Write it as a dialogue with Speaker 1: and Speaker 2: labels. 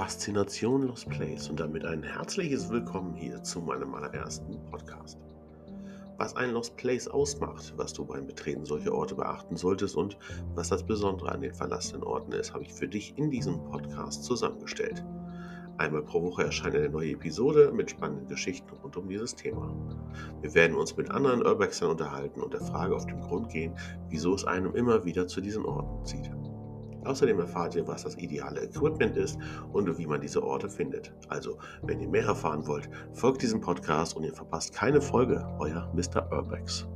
Speaker 1: Faszination Lost Place und damit ein herzliches Willkommen hier zu meinem allerersten Podcast. Was ein Lost Place ausmacht, was du beim Betreten solcher Orte beachten solltest und was das Besondere an den verlassenen Orten ist, habe ich für dich in diesem Podcast zusammengestellt. Einmal pro Woche erscheint eine neue Episode mit spannenden Geschichten rund um dieses Thema. Wir werden uns mit anderen Urbexern unterhalten und der Frage auf den Grund gehen, wieso es einem immer wieder zu diesen Orten zieht. Außerdem erfahrt ihr, was das ideale Equipment ist und wie man diese Orte findet. Also, wenn ihr mehr erfahren wollt, folgt diesem Podcast und ihr verpasst keine Folge. Euer Mr. Urbex.